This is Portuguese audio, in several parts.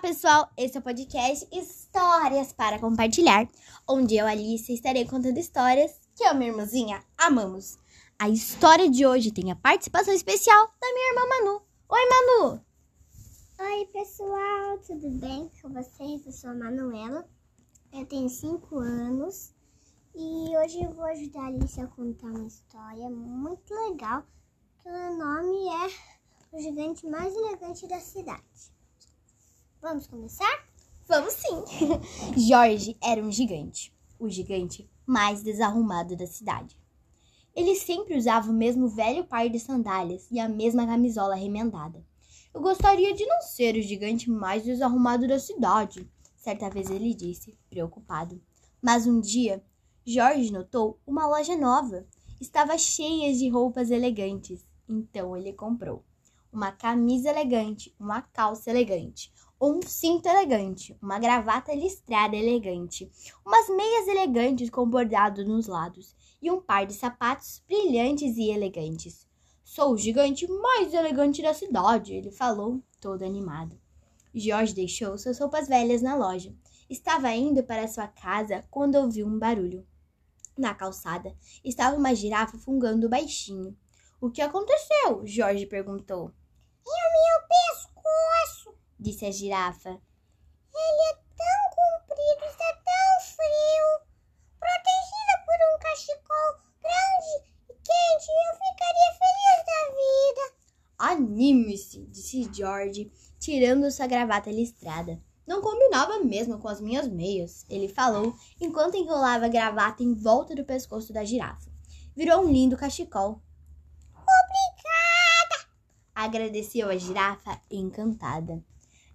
pessoal! Esse é o podcast Histórias para Compartilhar, onde eu, Alice, estarei contando histórias que eu e minha irmãzinha amamos. A história de hoje tem a participação especial da minha irmã Manu. Oi, Manu! Oi, pessoal, tudo bem com vocês? Eu sou a Manuela, eu tenho 5 anos e hoje eu vou ajudar a Alice a contar uma história muito legal, que o nome é O Gigante Mais Elegante da Cidade. Vamos começar? Vamos sim! Jorge era um gigante, o gigante mais desarrumado da cidade. Ele sempre usava o mesmo velho par de sandálias e a mesma camisola remendada. Eu gostaria de não ser o gigante mais desarrumado da cidade, certa vez ele disse, preocupado. Mas um dia, Jorge notou uma loja nova. Estava cheia de roupas elegantes. Então ele comprou uma camisa elegante, uma calça elegante, um cinto elegante, uma gravata listrada elegante, umas meias elegantes com bordado nos lados e um par de sapatos brilhantes e elegantes. Sou o gigante mais elegante da cidade, ele falou, todo animado. Jorge deixou suas roupas velhas na loja. Estava indo para sua casa quando ouviu um barulho. Na calçada estava uma girafa fungando baixinho. O que aconteceu? Jorge perguntou. E o meu pescoço? Disse a girafa. Ele é tão comprido, está tão frio. Protegida por um cachecol grande e quente, eu ficaria feliz da vida. Anime-se, disse George, tirando sua gravata listrada. Não combinava mesmo com as minhas meias, ele falou, enquanto enrolava a gravata em volta do pescoço da girafa. Virou um lindo cachecol. Obrigada! Agradeceu a girafa encantada.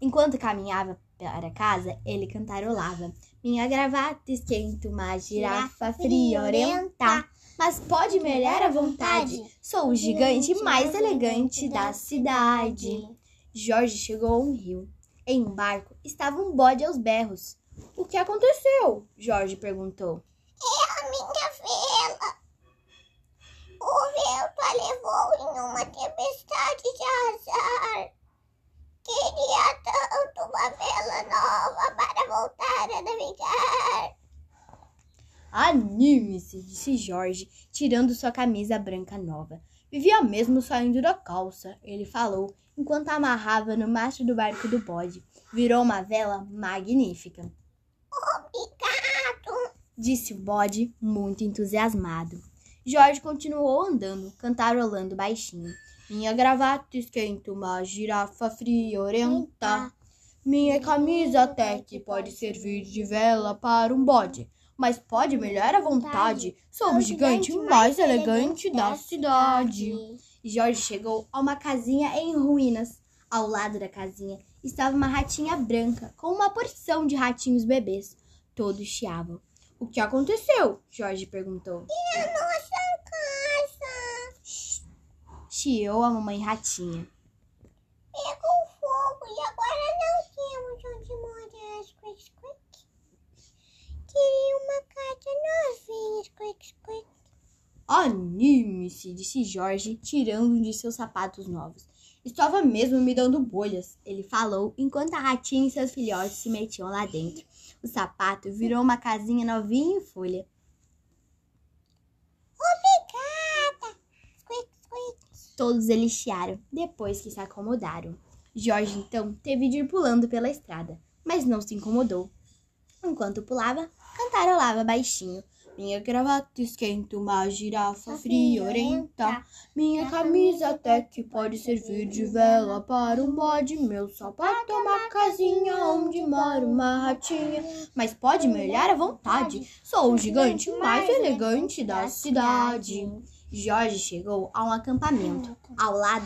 Enquanto caminhava para casa, ele cantarolava. Minha gravata esquenta uma girafa friorenta. Mas pode me olhar à vontade. Sou o gigante mais elegante da cidade. Jorge chegou a um rio. Em um barco estava um bode aos berros. O que aconteceu? Jorge perguntou. É a minha vela. O vento a levou em uma tempestade de azar. Queria vela nova para voltar a navegar. Anime-se, disse Jorge, tirando sua camisa branca nova. Vivia mesmo saindo da calça, ele falou, enquanto amarrava no mastro do barco do bode. Virou uma vela magnífica. Obrigado, disse o bode, muito entusiasmado. Jorge continuou andando, cantarolando baixinho. Minha gravata esquenta uma girafa friorenta. Minha camisa até que pode servir de vela para um bode, mas pode melhor à vontade. Sou o gigante mais elegante da cidade. Jorge chegou a uma casinha em ruínas. Ao lado da casinha estava uma ratinha branca com uma porção de ratinhos bebês. Todos chiavam. O que aconteceu? Jorge perguntou. E a nossa casa? Chiou a mamãe ratinha. Pegou fogo e agora não temos onde morar. Squeak, squeak. Queria uma casa novinha. Squeak, squeak. Anime-se, disse Jorge, tirando um de seus sapatos novos. Estava mesmo me dando bolhas, ele falou, enquanto a ratinha e seus filhotes se metiam lá dentro. O sapato virou uma casinha novinha em folha. Obrigada. Squeak, squeak. Todos eles chiaram, depois que se acomodaram. Jorge, então, teve de ir pulando pela estrada, mas não se incomodou. Enquanto pulava, cantarolava baixinho. Minha gravata esquenta uma girafa friorenta. Minha camisa até que pode servir de vela para um bode. Meu sapato é uma casinha onde mora uma ratinha. Mas pode me olhar à vontade. Sou o gigante mais elegante da cidade. Jorge chegou a um acampamento. Ao lado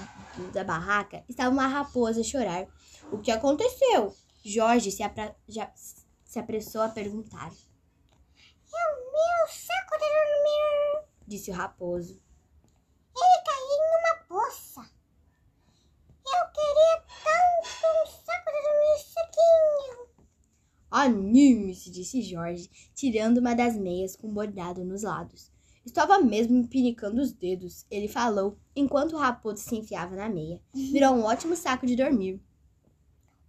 da barraca estava uma raposa a chorar. O que aconteceu? Jorge se, apra- se apressou a perguntar. O meu saco de dormir. Disse o raposo. Ele caiu em uma poça. Eu queria tanto um saco de dormir sequinho. Anime-se, disse Jorge, tirando uma das meias com bordado nos lados. Estava mesmo empinicando os dedos, ele falou, enquanto o raposo se enfiava na meia. Virou um ótimo saco de dormir.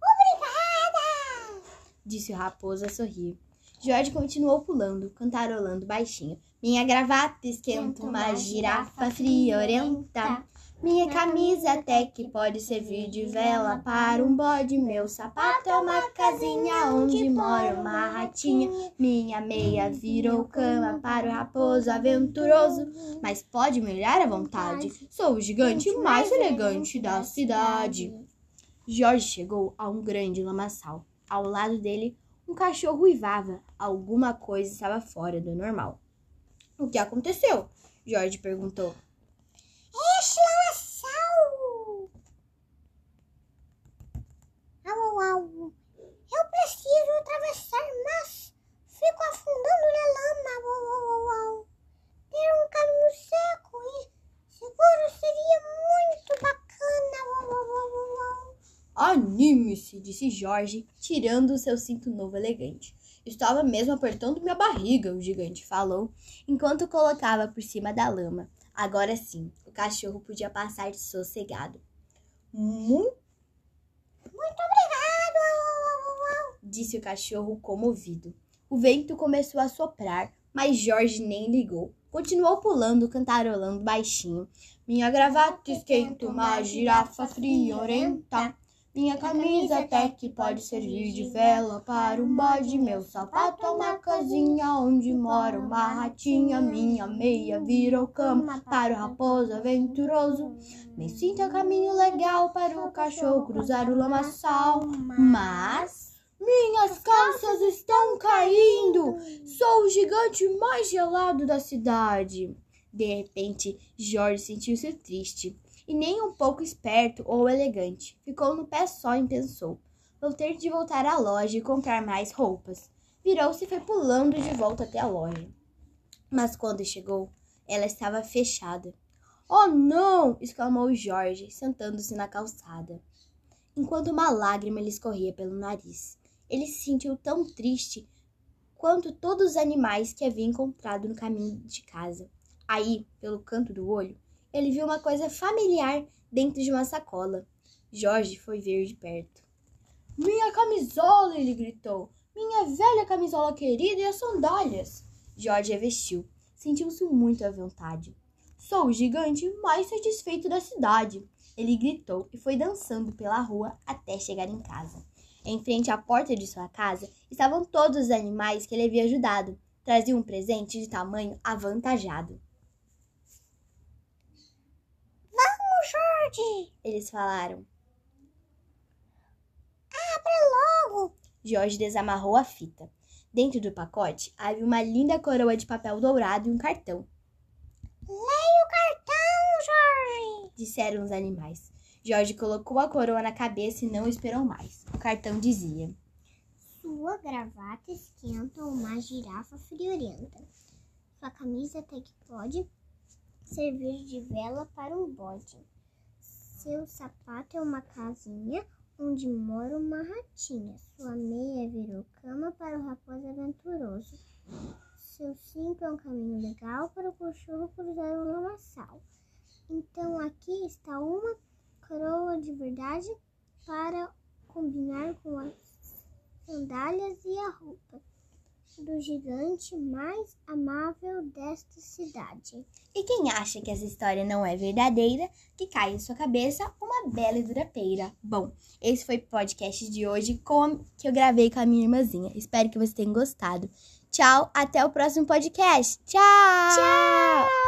Obrigada. disse o raposo a sorrir. Jorge continuou pulando, cantarolando baixinho. Minha gravata esquenta uma girafa friorenta. Minha camisa até que pode servir de vela para um bode. Meu sapato é uma casinha onde mora uma ratinha. Minha meia virou cama para o raposo aventuroso. Mas pode me olhar à vontade. Sou o gigante mais elegante da cidade. Jorge chegou a um grande lamaçal. Ao lado dele, um cachorro uivava. Alguma coisa estava fora do normal. O que aconteceu? Jorge perguntou. Anime-se, disse Jorge, tirando seu cinto novo elegante. Estava mesmo apertando minha barriga, o gigante falou, enquanto colocava por cima da lama. Agora sim, o cachorro podia passar sossegado. Muito, Muito obrigado. Disse o cachorro comovido. O vento começou a soprar, mas Jorge nem ligou. Continuou pulando, cantarolando baixinho. Minha gravata esquenta uma girafa friorenta. Minha camisa até que pode servir de vela para um bode. Meu sapato é uma casinha onde mora uma ratinha. Minha meia virou cama para o raposo aventuroso. Me sinto a caminho legal para o cachorro cruzar o lamaçal. Mas minhas calças estão caindo. Sou o gigante mais gelado da cidade. De repente, Jorge sentiu-se triste e nem um pouco esperto ou elegante. Ficou no pé só e pensou: vou ter de voltar à loja e comprar mais roupas. Virou-se e foi pulando de volta até a loja. Mas quando chegou, ela estava fechada. Oh, não! exclamou Jorge, sentando-se na calçada. Enquanto uma lágrima lhe escorria pelo nariz, ele se sentiu tão triste quanto todos os animais que havia encontrado no caminho de casa. Aí, pelo canto do olho, ele viu uma coisa familiar dentro de uma sacola. Jorge foi ver de perto. Minha camisola! ele gritou. Minha velha camisola querida e as sandálias. Jorge a vestiu. Sentiu-se muito à vontade. Sou o gigante mais satisfeito da cidade. Ele gritou e foi dançando pela rua até chegar em casa. Em frente à porta de sua casa estavam todos os animais que ele havia ajudado. Traziam um presente de tamanho avantajado. Jorge. Eles falaram. Abra logo. Jorge desamarrou a fita. Dentro do pacote havia uma linda coroa de papel dourado e um cartão, Leia o cartão, Jorge. disseram os animais. Jorge colocou a coroa na cabeça e não esperou mais. O cartão dizia: Sua gravata esquenta uma girafa friorenta. Sua camisa até que pode servir de vela para um bode. Seu sapato é uma casinha onde mora uma ratinha. Sua meia virou cama para o raposo aventuroso. Seu cinto é um caminho legal para o cachorro cruzar o lamaçal. Então aqui está uma coroa de verdade para combinar com as sandálias e a roupa do gigante mais amável desta cidade. E quem acha que essa história não é verdadeira, que cai em sua cabeça uma bela e durapeira. Bom, esse foi o podcast de hoje com, que eu gravei com a minha irmãzinha. Espero que vocês tenham gostado. Tchau, até o próximo podcast. Tchau! Tchau!